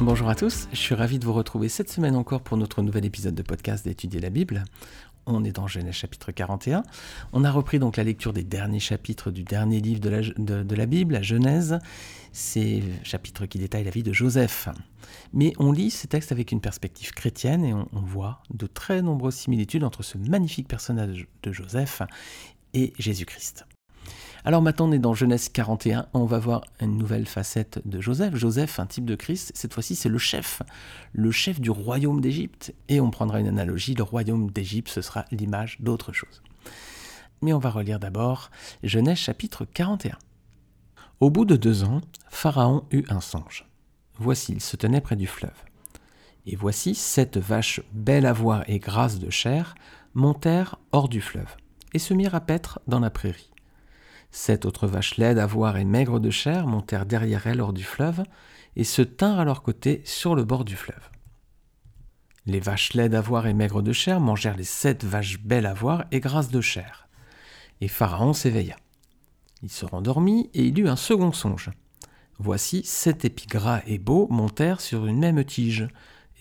Bonjour à tous, je suis ravi de vous retrouver cette semaine encore pour notre nouvel épisode de podcast d'Étudier la Bible. On est dans Genèse chapitre 41. On a repris donc la lecture des derniers chapitres du dernier livre de la, Bible, la Genèse. Ces chapitres qui détaillent la vie de Joseph. Mais on lit ces textes avec une perspective chrétienne et on, voit de très nombreuses similitudes entre ce magnifique personnage de Joseph et Jésus-Christ. Alors maintenant on est dans Genèse 41, on va voir une nouvelle facette de Joseph. Joseph, un type de Christ, cette fois-ci c'est le chef, le chef du royaume d'Égypte. Et on prendra une analogie, le royaume d'Égypte ce sera l'image d'autre chose. Mais on va relire d'abord Genèse chapitre 41. Au bout de deux ans, Pharaon eut un songe. Voici, il se tenait près du fleuve. Et voici sept vaches belles à voir et grasses de chair montèrent hors du fleuve, et se mirent à paître dans la prairie. Sept autres vaches laides à voir et maigres de chair montèrent derrière elles hors du fleuve, et se tinrent à leur côté sur le bord du fleuve. Les vaches laides à voir et maigres de chair mangèrent les sept vaches belles à voir et grasses de chair. Et Pharaon s'éveilla. Il se rendormit et il eut un second songe. Voici sept épis gras et beaux montèrent sur une même tige,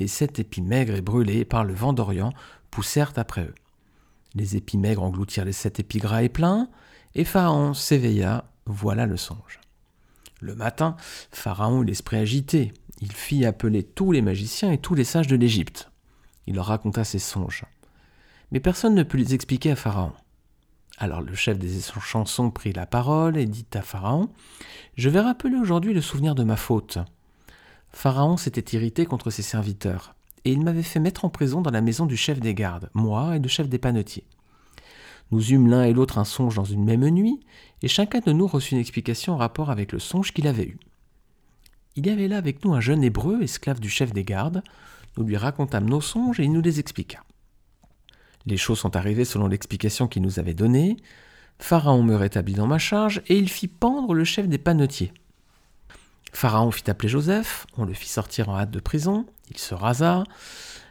et sept épis maigres et brûlés par le vent d'Orient poussèrent après eux. Les épis maigres engloutirent les sept épis gras et pleins, et Pharaon s'éveilla, voilà le songe. Le matin, Pharaon eut l'esprit agité. Il fit appeler tous les magiciens et tous les sages de l'Égypte. Il leur raconta ses songes. Mais personne ne put les expliquer à Pharaon. Alors le chef des chansons prit la parole et dit à Pharaon Je vais rappeler aujourd'hui le souvenir de ma faute. Pharaon s'était irrité contre ses serviteurs, et il m'avait fait mettre en prison dans la maison du chef des gardes, moi et le chef des panetiers. Nous eûmes l'un et l'autre un songe dans une même nuit, et chacun de nous reçut une explication en rapport avec le songe qu'il avait eu. Il y avait là avec nous un jeune hébreu, esclave du chef des gardes. Nous lui racontâmes nos songes et il nous les expliqua. Les choses sont arrivées selon l'explication qu'il nous avait donnée. Pharaon me rétablit dans ma charge et il fit pendre le chef des panetiers. Pharaon fit appeler Joseph, on le fit sortir en hâte de prison, il se rasa,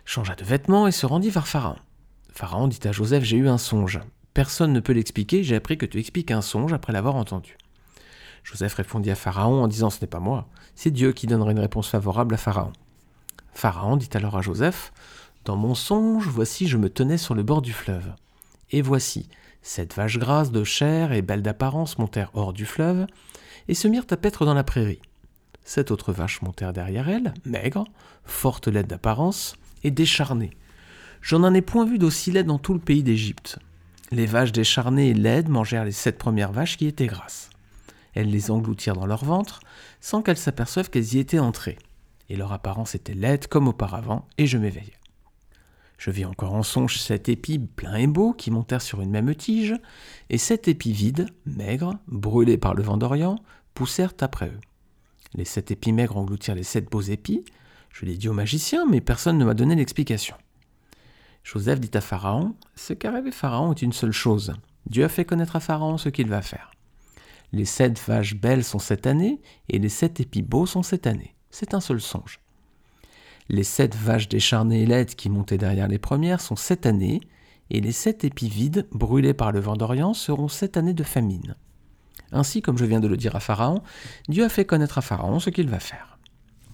changea de vêtements et se rendit vers Pharaon. Pharaon dit à Joseph J'ai eu un songe. Personne ne peut l'expliquer, j'ai appris que tu expliques un songe après l'avoir entendu. Joseph répondit à Pharaon en disant Ce n'est pas moi, c'est Dieu qui donnera une réponse favorable à Pharaon. Pharaon dit alors à Joseph dans mon songe, voici, je me tenais sur le bord du fleuve. Et voici, cette vache grasse de chair et belle d'apparence montèrent hors du fleuve, et se mirent à paître dans la prairie. Sept autres vaches montèrent derrière elles, maigres, fortes laides d'apparence, et décharnées. Je n'en ai point vu d'aussi laides dans tout le pays d'Égypte. Les vaches décharnées et laides mangèrent les sept premières vaches qui étaient grasses. Elles les engloutirent dans leur ventre, sans qu'elles s'aperçoivent qu'elles y étaient entrées. Et leur apparence était laide comme auparavant, et je m'éveillai. Je vis encore en songe sept épis pleins et beaux qui montèrent sur une même tige, et sept épis vides, maigres, brûlés par le vent d'Orient, poussèrent après eux. Les sept épis maigres engloutirent les sept beaux épis. Je l'ai dit au magicien, mais personne ne m'a donné l'explication. Joseph dit à Pharaon Ce qu'a rêvé Pharaon est une seule chose. Dieu a fait connaître à Pharaon ce qu'il va faire. Les sept vaches belles sont cette année, et les sept épis beaux sont cette année. C'est un seul songe. Les sept vaches décharnées et laides qui montaient derrière les premières sont sept années, et les sept épis vides, brûlés par le vent d'Orient, seront sept années de famine. Ainsi, comme je viens de le dire à Pharaon, Dieu a fait connaître à Pharaon ce qu'il va faire.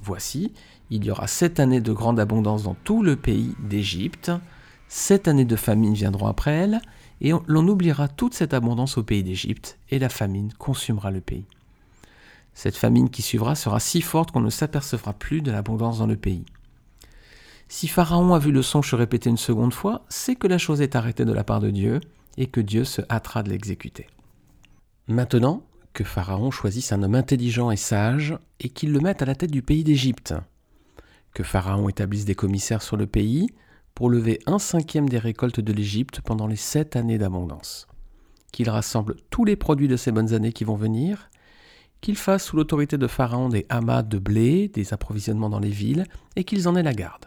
Voici, il y aura sept années de grande abondance dans tout le pays d'Égypte, sept années de famine viendront après elles, et l'on oubliera toute cette abondance au pays d'Égypte, et la famine consumera le pays. Cette famine qui suivra sera si forte qu'on ne s'apercevra plus de l'abondance dans le pays. Si Pharaon a vu le songe se répéter une seconde fois, c'est que la chose est arrêtée de la part de Dieu et que Dieu se hâtera de l'exécuter. Maintenant, que Pharaon choisisse un homme intelligent et sage et qu'il le mette à la tête du pays d'Égypte. Que Pharaon établisse des commissaires sur le pays pour lever un cinquième des récoltes de l'Égypte pendant les sept années d'abondance. Qu'il rassemble tous les produits de ces bonnes années qui vont venir, qu'il fasse sous l'autorité de Pharaon des amas de blé, des approvisionnements dans les villes, et qu'ils en aient la garde.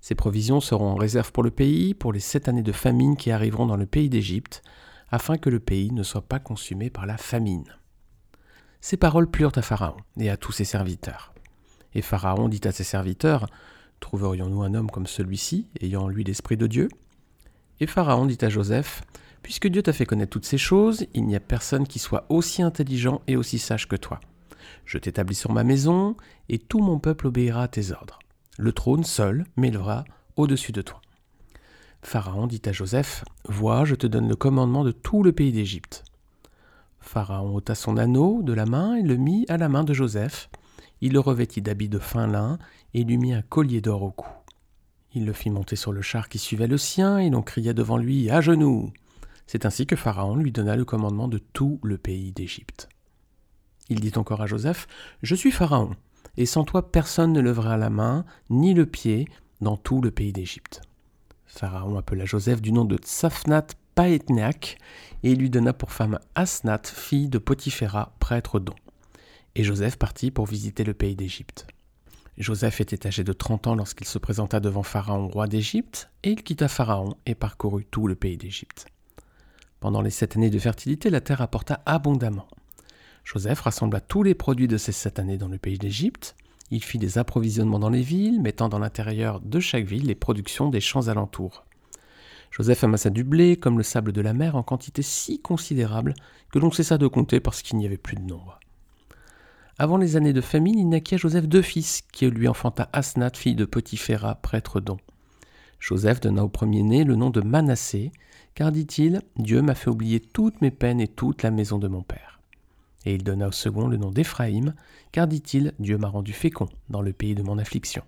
Ces provisions seront en réserve pour le pays pour les sept années de famine qui arriveront dans le pays d'Égypte, afin que le pays ne soit pas consumé par la famine. Ces paroles plurent à Pharaon et à tous ses serviteurs. Et Pharaon dit à ses serviteurs, Trouverions-nous un homme comme celui-ci, ayant en lui l'Esprit de Dieu? Et Pharaon dit à Joseph, Puisque Dieu t'a fait connaître toutes ces choses, il n'y a personne qui soit aussi intelligent et aussi sage que toi. Je t'établis sur ma maison, et tout mon peuple obéira à tes ordres. Le trône seul m'élevera au-dessus de toi. Pharaon dit à Joseph, Vois, je te donne le commandement de tout le pays d'Égypte. Pharaon ôta son anneau de la main et le mit à la main de Joseph. Il le revêtit d'habits de fin lin et lui mit un collier d'or au cou. Il le fit monter sur le char qui suivait le sien, et l'on cria devant lui À genoux C'est ainsi que Pharaon lui donna le commandement de tout le pays d'Égypte. Il dit encore à Joseph Je suis Pharaon, et sans toi personne ne levera la main ni le pied dans tout le pays d'Égypte. Pharaon appela Joseph du nom de Tsafnat Paetneak, et lui donna pour femme Asnath, fille de Potiphéra, prêtre d'On. Et Joseph partit pour visiter le pays d'Égypte. Joseph était âgé de trente ans lorsqu'il se présenta devant Pharaon, roi d'Égypte, et il quitta Pharaon et parcourut tout le pays d'Égypte. Pendant les sept années de fertilité, la terre apporta abondamment. Joseph rassembla tous les produits de ces sept années dans le pays d'Égypte. Il fit des approvisionnements dans les villes, mettant dans l'intérieur de chaque ville les productions des champs alentours. Joseph amassa du blé comme le sable de la mer en quantité si considérable que l'on cessa de compter parce qu'il n'y avait plus de nombre. Avant les années de famine, il naquit à Joseph deux fils, qui lui enfanta Asnath, fille de Potiphéra, prêtre d'On. Joseph donna au premier-né le nom de Manassé, car dit-il, Dieu m'a fait oublier toutes mes peines et toute la maison de mon père. Et il donna au second le nom d'Éphraïm, car dit-il, Dieu m'a rendu fécond dans le pays de mon affliction.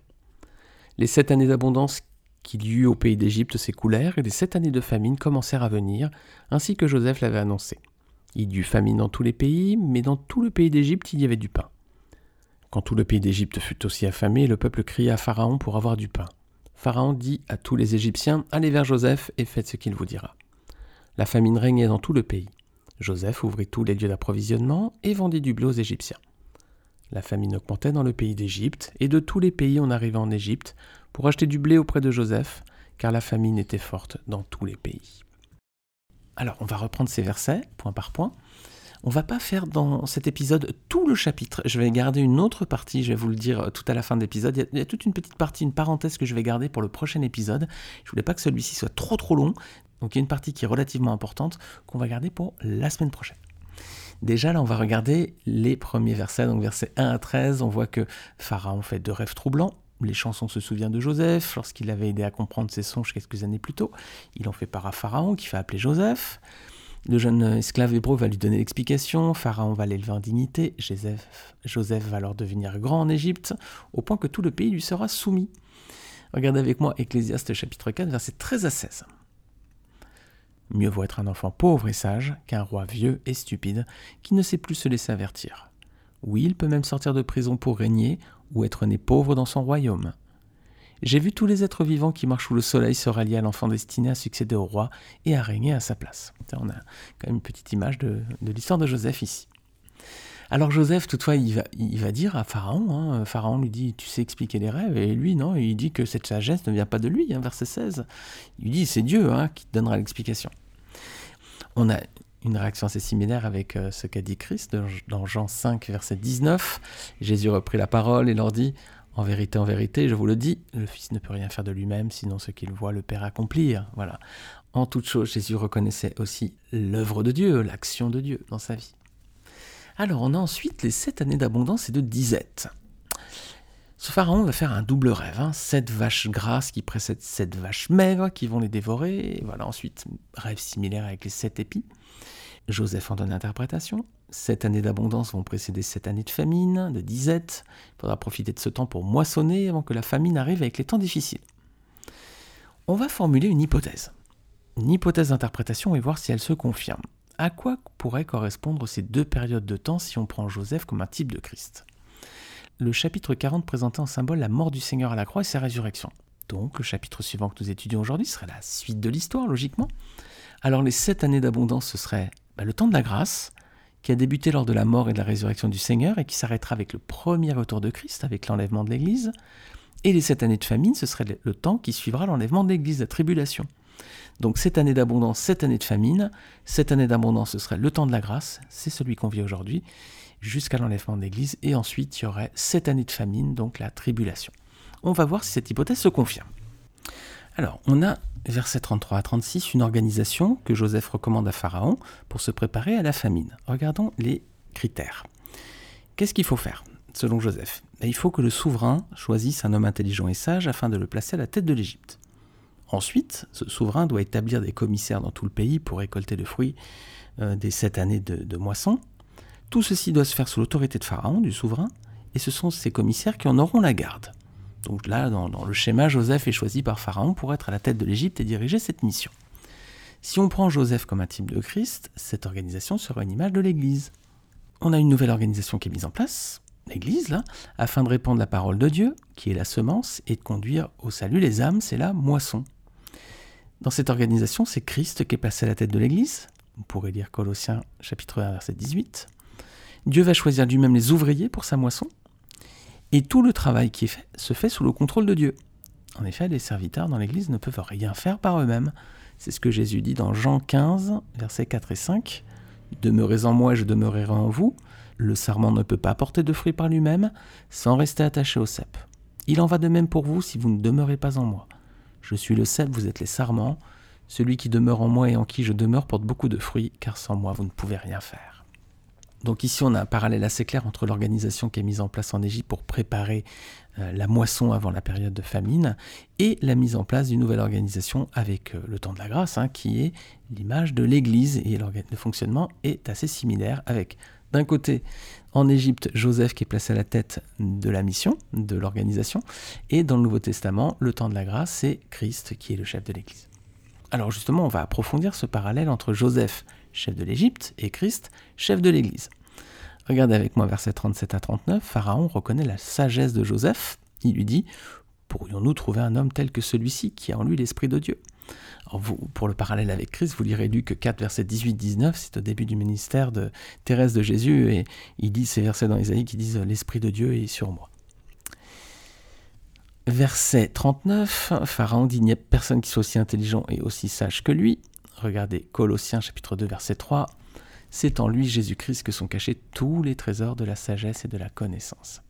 Les sept années d'abondance qu'il y eut au pays d'Égypte s'écoulèrent, et les sept années de famine commencèrent à venir, ainsi que Joseph l'avait annoncé. Il y eut famine dans tous les pays, mais dans tout le pays d'Égypte il y avait du pain. Quand tout le pays d'Égypte fut aussi affamé, le peuple cria à Pharaon pour avoir du pain. Pharaon dit à tous les Égyptiens, Allez vers Joseph et faites ce qu'il vous dira. La famine régnait dans tout le pays. Joseph ouvrit tous les lieux d'approvisionnement et vendit du blé aux Égyptiens. La famine augmentait dans le pays d'Égypte, et de tous les pays on arrivait en Égypte pour acheter du blé auprès de Joseph, car la famine était forte dans tous les pays. Alors, on va reprendre ces versets, point par point. On va pas faire dans cet épisode tout le chapitre. Je vais garder une autre partie, je vais vous le dire tout à la fin de l'épisode. Il, y a toute une petite partie, une parenthèse que je vais garder pour le prochain épisode. Je voulais pas que celui-ci soit trop trop long. Donc il y a une partie qui est relativement importante qu'on va garder pour la semaine prochaine. Déjà, là, on va regarder les premiers versets. Donc, versets 1 à 13, on voit que Pharaon fait deux rêves troublants. Les chansons se souviennent de Joseph lorsqu'il avait aidé à comprendre ses songes quelques années plus tôt. Il en fait part à Pharaon qui fait appeler Joseph. Le jeune esclave hébreu va lui donner l'explication. Pharaon va l'élever en dignité. Joseph, Joseph va alors devenir grand en Égypte, au point que tout le pays lui sera soumis. Regardez avec moi Ecclésiaste chapitre 4, versets 13 à 16. Mieux vaut être un enfant pauvre et sage qu'un roi vieux et stupide qui ne sait plus se laisser avertir. Oui, il peut même sortir de prison pour régner ou être né pauvre dans son royaume. J'ai vu tous les êtres vivants qui marchent sous le soleil se rallier à l'enfant destiné à succéder au roi et à régner à sa place. On a quand même une petite image de, l'histoire de Joseph ici. Alors Joseph, toutefois, il va, dire à Pharaon, hein, Pharaon lui dit, tu sais expliquer les rêves, et lui, non, il dit que cette sagesse ne vient pas de lui, hein, verset 16. Il dit, c'est Dieu hein, qui te donnera l'explication. On a une réaction assez similaire avec euh, ce qu'a dit Christ dans Jean 5, verset 19. Jésus reprit la parole et leur dit, en vérité, en vérité, je vous le dis, le Fils ne peut rien faire de lui-même, sinon ce qu'il voit le Père accomplir. Voilà. En toute chose, Jésus reconnaissait aussi l'œuvre de Dieu, l'action de Dieu dans sa vie. Alors, on a ensuite les sept années d'abondance et de disette. Ce pharaon va faire un double rêve, hein. sept vaches grasses qui précèdent sept vaches maigres qui vont les dévorer. voilà, ensuite, rêve similaire avec les sept épis. Joseph en donne l'interprétation. Sept années d'abondance vont précéder sept années de famine, de disette. Il faudra profiter de ce temps pour moissonner avant que la famine arrive avec les temps difficiles. On va formuler une hypothèse. Une hypothèse d'interprétation et voir si elle se confirme. À quoi pourraient correspondre ces deux périodes de temps si on prend Joseph comme un type de Christ? Le chapitre 40 présentait en symbole la mort du Seigneur à la croix et sa résurrection. Donc le chapitre suivant que nous étudions aujourd'hui serait la suite de l'histoire, logiquement. Alors les sept années d'abondance, ce serait bah, le temps de la grâce, qui a débuté lors de la mort et de la résurrection du Seigneur et qui s'arrêtera avec le premier retour de Christ, avec l'enlèvement de l'Église. Et les sept années de famine, ce serait le temps qui suivra l'enlèvement de l'Église, la tribulation. Donc cette année d'abondance, cette année de famine, cette année d'abondance, ce serait le temps de la grâce, c'est celui qu'on vit aujourd'hui, jusqu'à l'enlèvement de l'Église, et ensuite il y aurait cette année de famine, donc la tribulation. On va voir si cette hypothèse se confirme. Alors, on a, versets 33 à 36, une organisation que Joseph recommande à Pharaon pour se préparer à la famine. Regardons les critères. Qu'est-ce qu'il faut faire, selon Joseph? Ben, Il faut que le souverain choisisse un homme intelligent et sage afin de le placer à la tête de l'Égypte. Ensuite, ce souverain doit établir des commissaires dans tout le pays pour récolter le fruit euh, des sept années de, moisson. Tout ceci doit se faire sous l'autorité de Pharaon, du souverain, et ce sont ces commissaires qui en auront la garde. Donc là, dans, le schéma, Joseph est choisi par Pharaon pour être à la tête de l'Égypte et diriger cette mission. Si on prend Joseph comme un type de Christ, cette organisation sera une image de l'Église. On a une nouvelle organisation qui est mise en place, l'Église, là, afin de répandre la parole de Dieu, qui est la semence, et de conduire au salut les âmes, c'est la moisson. Dans cette organisation, c'est Christ qui est placé à la tête de l'Église. On pourrait lire Colossiens chapitre 1, verset 18. Dieu va choisir lui-même les ouvriers pour sa moisson. Et tout le travail qui est fait se fait sous le contrôle de Dieu. En effet, les serviteurs dans l'Église ne peuvent rien faire par eux-mêmes. C'est ce que Jésus dit dans Jean 15, versets 4 et 5. Demeurez en moi, je demeurerai en vous. Le sarment ne peut pas porter de fruits par lui-même sans rester attaché au cep. Il en va de même pour vous si vous ne demeurez pas en moi. Je suis le cep, vous êtes les sarments. Celui qui demeure en moi et en qui je demeure porte beaucoup de fruits, car sans moi vous ne pouvez rien faire. Donc ici on a un parallèle assez clair entre l'organisation qui est mise en place en Égypte pour préparer euh, la moisson avant la période de famine et la mise en place d'une nouvelle organisation avec euh, le temps de la grâce, hein, qui est l'image de l'Église et le fonctionnement est assez similaire avec d'un côté, en Égypte, Joseph qui est placé à la tête de la mission, de l'organisation, et dans le Nouveau Testament, le temps de la grâce, c'est Christ qui est le chef de l'Église. Alors justement, on va approfondir ce parallèle entre Joseph, chef de l'Égypte, et Christ, chef de l'Église. Regardez avec moi versets 37 à 39, Pharaon reconnaît la sagesse de Joseph. Il lui dit, Pourrions-nous trouver un homme tel que celui-ci qui a en lui l'Esprit de Dieu? Pour le parallèle avec Christ, vous lirez Luc 4, verset 18-19, c'est au début du ministère de Thérèse de Jésus, et il dit ces versets dans Isaïe qui disent L'Esprit de Dieu est sur moi. Verset 39, Pharaon dit Il n'y a personne qui soit aussi intelligent et aussi sage que lui. Regardez Colossiens chapitre 2, verset 3. C'est en lui, Jésus-Christ, que sont cachés tous les trésors de la sagesse et de la connaissance.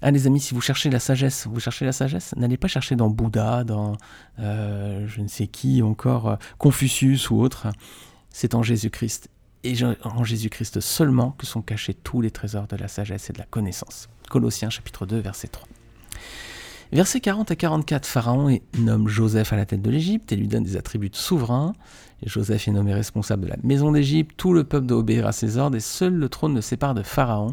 Ah les amis, si vous cherchez la sagesse, vous cherchez la sagesse, n'allez pas chercher dans Bouddha, dans euh, je ne sais qui encore, euh, Confucius ou autre. C'est en Jésus-Christ. Et en Jésus-Christ seulement que sont cachés tous les trésors de la sagesse et de la connaissance. Colossiens chapitre 2 verset 3. Versets 40 à 44, Pharaon nomme Joseph à la tête de l'Égypte et lui donne des attributs de souverain. Joseph est nommé responsable de la maison d'Égypte, tout le peuple doit obéir à ses ordres et seul le trône ne sépare de Pharaon.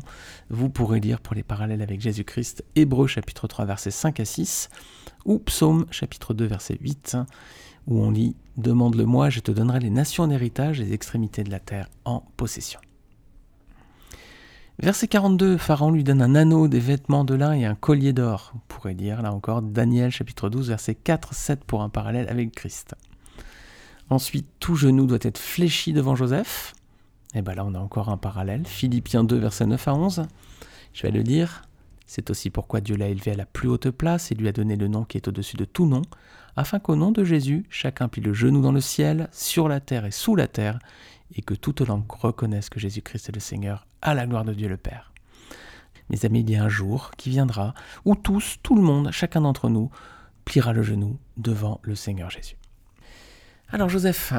Vous pourrez lire pour les parallèles avec Jésus-Christ Hébreu chapitre 3 versets 5 à 6 ou Psaume chapitre 2 verset 8 où on lit Demande-le-moi, je te donnerai les nations en héritage et les extrémités de la terre en possession. Verset 42, Pharaon lui donne un anneau, des vêtements de lin et un collier d'or. On pourrait dire là encore Daniel chapitre 12, verset 4-7 pour un parallèle avec Christ. Ensuite, tout genou doit être fléchi devant Joseph. Et bien là, on a encore un parallèle. Philippiens 2, verset 9 à 11. Je vais le dire. C'est aussi pourquoi Dieu l'a élevé à la plus haute place et lui a donné le nom qui est au-dessus de tout nom, afin qu'au nom de Jésus, chacun plie le genou dans le ciel, sur la terre et sous la terre, et que toute langue reconnaisse que Jésus-Christ est le Seigneur, à la gloire de Dieu le Père. Mes amis, il y a un jour qui viendra où tous, tout le monde, chacun d'entre nous, pliera le genou devant le Seigneur Jésus. Alors Joseph,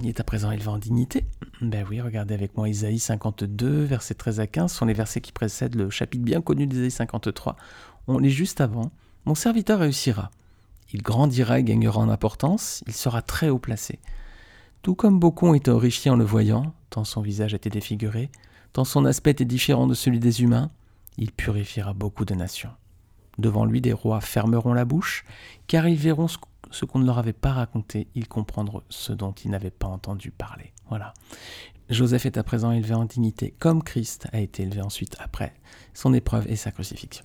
il est à présent élevé en dignité. Ben oui, regardez avec moi Isaïe 52, versets 13 à 15, ce sont les versets qui précèdent le chapitre bien connu d'Isaïe 53. On lit juste avant. Mon serviteur réussira. Il grandira et gagnera en importance, il sera très haut placé. Tout comme ont été horrifiés en le voyant, tant son visage était défiguré, tant son aspect était différent de celui des humains, il purifiera beaucoup de nations. Devant lui, des rois fermeront la bouche, car ils verront ce qu'on ne leur avait pas raconté, ils comprendront ce dont ils n'avaient pas entendu parler. Voilà. Joseph est à présent élevé en dignité, comme Christ a été élevé ensuite après son épreuve et sa crucifixion.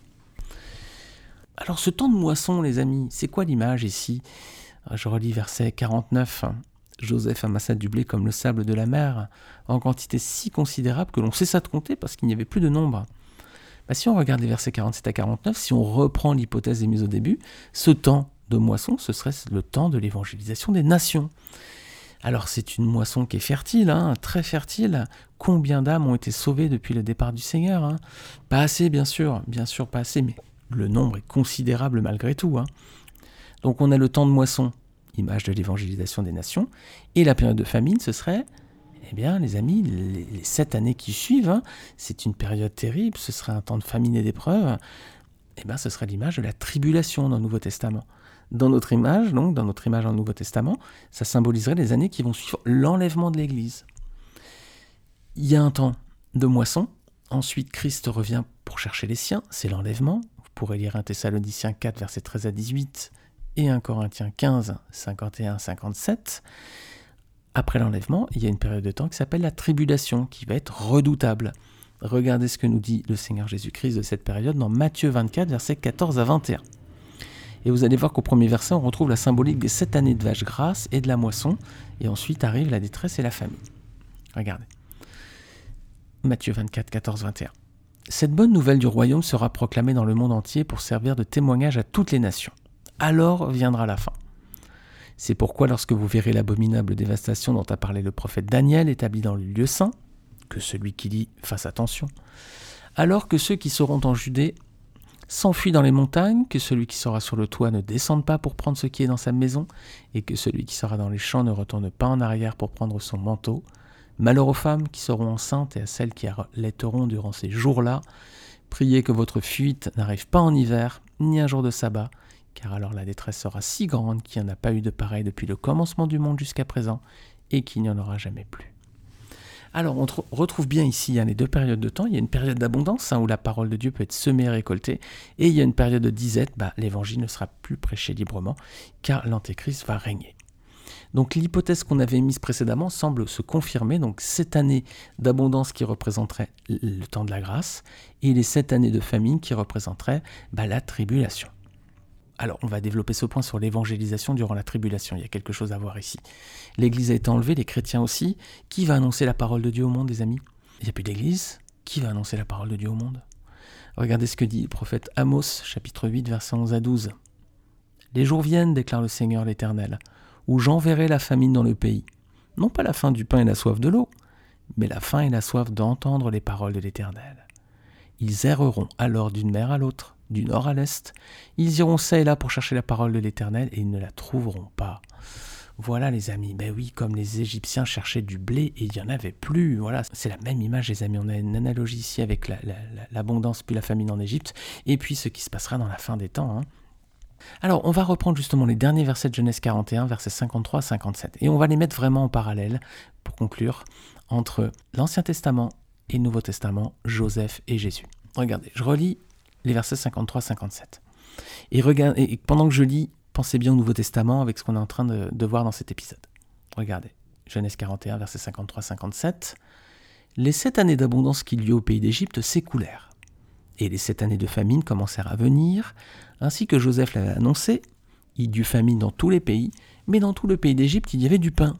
Alors ce temps de moisson, les amis, c'est quoi l'image ici? Je relis verset 49. Joseph amassa du blé comme le sable de la mer, en quantité si considérable que l'on cessa de compter parce qu'il n'y avait plus de nombre. Bah, si on regarde les versets 47 à 49, si on reprend l'hypothèse émise au début, ce temps de moisson, ce serait le temps de l'évangélisation des nations. Alors c'est une moisson qui est fertile, hein, très fertile. Combien d'âmes ont été sauvées depuis le départ du Seigneur hein? Pas assez, bien sûr, bien sûr, pas assez, mais le nombre est considérable malgré tout. Hein. Donc on a le temps de moisson, image de l'évangélisation des nations, et la période de famine, ce serait, eh bien les amis, les, sept années qui suivent, hein, c'est une période terrible, ce serait un temps de famine et d'épreuve, eh bien ce serait l'image de la tribulation dans le Nouveau Testament. Dans notre image, donc dans notre image dans le Nouveau Testament, ça symboliserait les années qui vont suivre l'enlèvement de l'Église. Il y a un temps de moisson, ensuite Christ revient pour chercher les siens, c'est l'enlèvement. Vous pourrez lire 1 Thessaloniciens 4, versets 13 à 18 et 1 Corinthiens 15, 51, 57. Après l'enlèvement, il y a une période de temps qui s'appelle la tribulation, qui va être redoutable. Regardez ce que nous dit le Seigneur Jésus-Christ de cette période dans Matthieu 24, versets 14 à 21. Et vous allez voir qu'au premier verset, on retrouve la symbolique des sept années de vaches grasses et de la moisson, et ensuite arrive la détresse et la famine. Regardez. Matthieu 24, 14, 21. Cette bonne nouvelle du royaume sera proclamée dans le monde entier pour servir de témoignage à toutes les nations. Alors viendra la fin. C'est pourquoi lorsque vous verrez l'abominable dévastation dont a parlé le prophète Daniel établi dans le lieu saint, que celui qui lit fasse attention, alors que ceux qui seront en Judée s'enfuient dans les montagnes, que celui qui sera sur le toit ne descende pas pour prendre ce qui est dans sa maison, et que celui qui sera dans les champs ne retourne pas en arrière pour prendre son manteau. Malheur aux femmes qui seront enceintes et à celles qui allaiteront durant ces jours-là. Priez que votre fuite n'arrive pas en hiver, ni un jour de sabbat, car alors la détresse sera si grande qu'il n'y en a pas eu de pareil depuis le commencement du monde jusqu'à présent, et qu'il n'y en aura jamais plus. Alors, on retrouve bien ici les deux périodes de temps. Il y a une période d'abondance hein, où la parole de Dieu peut être semée et récoltée, et il y a une période de disette, bah, l'évangile ne sera plus prêché librement, car l'antéchrist va régner. Donc l'hypothèse qu'on avait mise précédemment semble se confirmer. Donc cette année d'abondance qui représenterait le temps de la grâce, et les sept années de famine qui représenteraient bah, la tribulation. Alors, on va développer ce point sur l'évangélisation durant la tribulation. Il y a quelque chose à voir ici. L'Église a été enlevée, les chrétiens aussi. Qui va annoncer la parole de Dieu au monde, des amis? Il n'y a plus d'Église. Qui va annoncer la parole de Dieu au monde? Regardez ce que dit le prophète Amos, chapitre 8, versets 11 à 12. Les jours viennent, déclare le Seigneur l'Éternel, où j'enverrai la famine dans le pays. Non pas la faim du pain et la soif de l'eau, mais la faim et la soif d'entendre les paroles de l'Éternel. Ils erreront alors d'une mer à l'autre du nord à l'est. Ils iront ça et là pour chercher la parole de l'Éternel et ils ne la trouveront pas. Voilà les amis, ben oui, comme les Égyptiens cherchaient du blé et il n'y en avait plus. Voilà, c'est la même image les amis. On a une analogie ici avec l'abondance puis la famine en Égypte et puis ce qui se passera dans la fin des temps. Hein. Alors, on va reprendre justement les derniers versets de Genèse 41, versets 53 à 57. Et on va les mettre vraiment en parallèle, pour conclure, entre l'Ancien Testament et le Nouveau Testament, Joseph et Jésus. Regardez, je relis les versets 53-57. Et, et pendant que je lis, pensez bien au Nouveau Testament avec ce qu'on est en train de, voir dans cet épisode. Regardez, Genèse 41, versets 53-57. Les sept années d'abondance qu'il y eut au pays d'Égypte s'écoulèrent. Et les sept années de famine commencèrent à venir, ainsi que Joseph l'avait annoncé. Il y eut famine dans tous les pays, mais dans tout le pays d'Égypte il y avait du pain.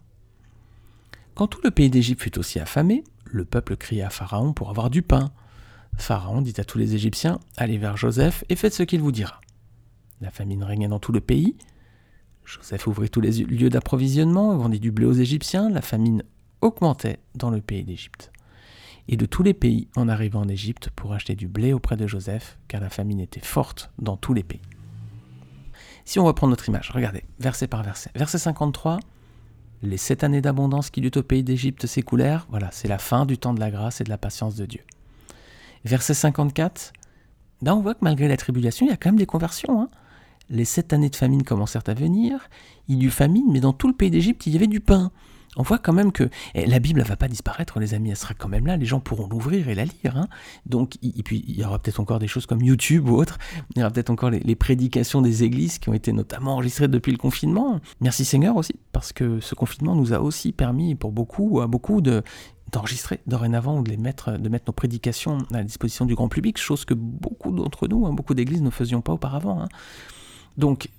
Quand tout le pays d'Égypte fut aussi affamé, le peuple cria à Pharaon pour avoir du pain. Pharaon dit à tous les Égyptiens, allez vers Joseph et faites ce qu'il vous dira. La famine régnait dans tout le pays. Joseph ouvrit tous les lieux d'approvisionnement, vendit du blé aux Égyptiens, la famine augmentait dans le pays d'Égypte. Et de tous les pays en arrivant en Égypte pour acheter du blé auprès de Joseph, car la famine était forte dans tous les pays. Si on reprend notre image, regardez, verset par verset. Verset 53, les sept années d'abondance qui eut au pays d'Égypte s'écoulèrent, voilà, c'est la fin du temps de la grâce et de la patience de Dieu. Verset 54, là on voit que malgré la tribulation, il y a quand même des conversions. Hein. Les sept années de famine commencèrent à venir, il y eut famine, mais dans tout le pays d'Égypte, il y avait du pain. On voit quand même que eh, la Bible ne va pas disparaître, les amis, elle sera quand même là, les gens pourront l'ouvrir et la lire. Hein. Donc, et puis il y aura peut-être encore des choses comme YouTube ou autre, il y aura peut-être encore les, les, prédications des églises qui ont été notamment enregistrées depuis le confinement. Merci Seigneur aussi, parce que ce confinement nous a aussi permis pour beaucoup, à beaucoup de d'enregistrer dorénavant ou de, les mettre, de mettre nos prédications à la disposition du grand public, chose que beaucoup d'entre nous, hein, beaucoup d'églises ne faisions pas auparavant. Hein. Donc,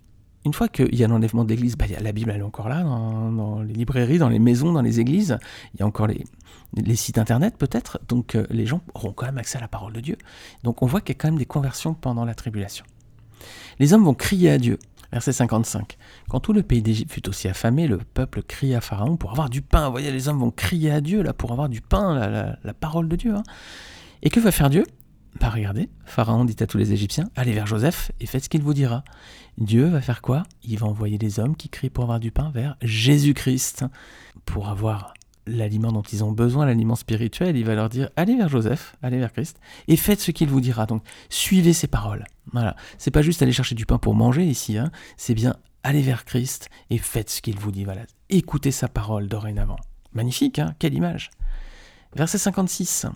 une fois qu'il y a l'enlèvement d'église, bah, la Bible elle est encore là, dans, les librairies, dans les maisons, dans les églises. Il y a encore les, les sites internet peut-être. Donc euh, les gens auront quand même accès à la parole de Dieu. Donc on voit qu'il y a quand même des conversions pendant la tribulation. Les hommes vont crier à Dieu. Verset 55. Quand tout le pays d'Égypte fut aussi affamé, le peuple cria à Pharaon pour avoir du pain. Vous voyez, les hommes vont crier à Dieu là pour avoir du pain, la, parole de Dieu. Hein. Et que va faire Dieu? Bah regardez, Pharaon dit à tous les Égyptiens, allez vers Joseph et faites ce qu'il vous dira. Dieu va faire quoi? Il va envoyer des hommes qui crient pour avoir du pain vers Jésus-Christ. Pour avoir l'aliment dont ils ont besoin, l'aliment spirituel, il va leur dire allez vers Joseph, allez vers Christ et faites ce qu'il vous dira. Donc suivez ses paroles. Voilà, c'est pas juste aller chercher du pain pour manger ici, hein. c'est bien aller vers Christ et faites ce qu'il vous dit. Voilà, écoutez sa parole dorénavant. Magnifique, hein quelle image. Verset 56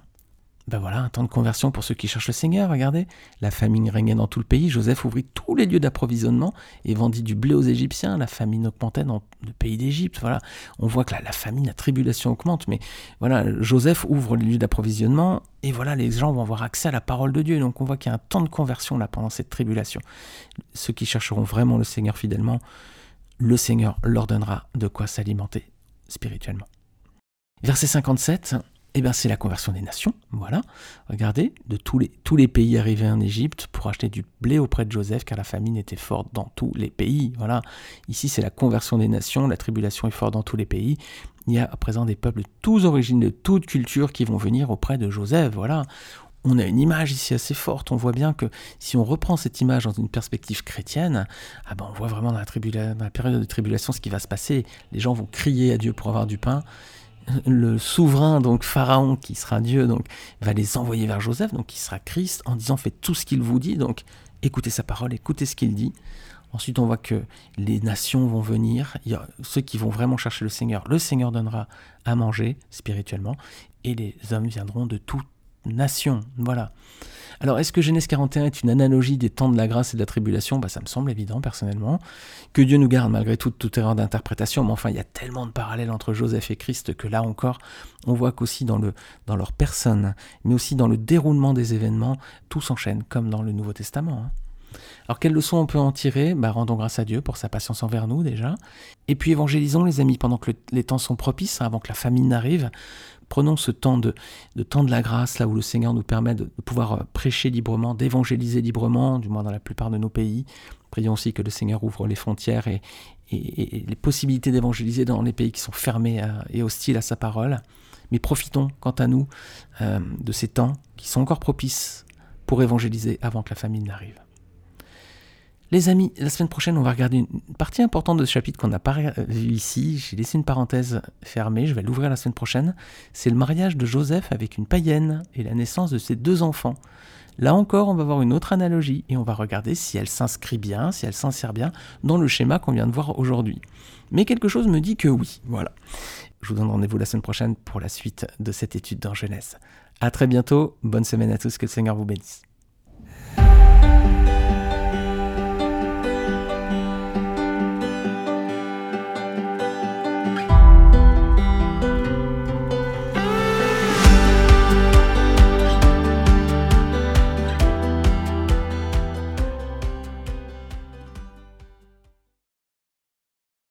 ben voilà, un temps de conversion pour ceux qui cherchent le Seigneur, regardez. La famine régnait dans tout le pays, Joseph ouvrit tous les lieux d'approvisionnement et vendit du blé aux Égyptiens, la famine augmentait dans le pays d'Égypte, voilà. On voit que la famine, la tribulation augmente, mais voilà, Joseph ouvre les lieux d'approvisionnement et voilà, les gens vont avoir accès à la parole de Dieu. Donc on voit qu'il y a un temps de conversion là pendant cette tribulation. Ceux qui chercheront vraiment le Seigneur fidèlement, le Seigneur leur donnera de quoi s'alimenter spirituellement. Verset 57, eh bien, c'est la conversion des nations. Voilà. Regardez, de tous les, tous les pays arrivés en Égypte pour acheter du blé auprès de Joseph, car la famine était forte dans tous les pays. Voilà. Ici, c'est la conversion des nations. La tribulation est forte dans tous les pays. Il y a à présent des peuples de toutes origines, de toutes cultures qui vont venir auprès de Joseph. Voilà. On a une image ici assez forte. On voit bien que si on reprend cette image dans une perspective chrétienne, ah ben on voit vraiment dans la, dans la période de tribulation ce qui va se passer. Les gens vont crier à Dieu pour avoir du pain le souverain, donc Pharaon, qui sera Dieu, donc va les envoyer vers Joseph, donc qui sera Christ, en disant faites tout ce qu'il vous dit, donc écoutez sa parole, écoutez ce qu'il dit. Ensuite, on voit que les nations vont venir, y a ceux qui vont vraiment chercher le Seigneur, le Seigneur donnera à manger spirituellement, et les hommes viendront de toute nation. Voilà. Alors, est-ce que Genèse 41 est une analogie des temps de la grâce et de la tribulation? Bah, Ça me semble évident, personnellement. Que Dieu nous garde malgré tout toute erreur d'interprétation, mais enfin, il y a tellement de parallèles entre Joseph et Christ que là encore, on voit qu'aussi dans, le, dans leur personne, mais aussi dans le déroulement des événements, tout s'enchaîne, comme dans le Nouveau Testament. Hein. Alors quelles leçons on peut en tirer? Bah, Rendons grâce à Dieu pour sa patience envers nous déjà. Et puis évangélisons les amis pendant que les temps sont propices, hein, avant que la famine n'arrive, Prenons ce temps de, temps de la grâce, là où le Seigneur nous permet de, pouvoir euh, prêcher librement, d'évangéliser librement, du moins dans la plupart de nos pays. Prions aussi que le Seigneur ouvre les frontières et, les possibilités d'évangéliser dans les pays qui sont fermés et hostiles à sa parole. Mais profitons, quant à nous, euh, de ces temps qui sont encore propices pour évangéliser avant que la famine n'arrive. Les amis, la semaine prochaine, on va regarder une partie importante de ce chapitre qu'on n'a pas vu ici. J'ai laissé une parenthèse fermée, je vais l'ouvrir la semaine prochaine. C'est le mariage de Joseph avec une païenne et la naissance de ses deux enfants. Là encore, on va voir une autre analogie et on va regarder si elle s'inscrit bien, si elle s'insère bien dans le schéma qu'on vient de voir aujourd'hui. Mais quelque chose me dit que oui, voilà. Je vous donne rendez-vous la semaine prochaine pour la suite de cette étude dans Genèse. À très bientôt, bonne semaine à tous, que le Seigneur vous bénisse.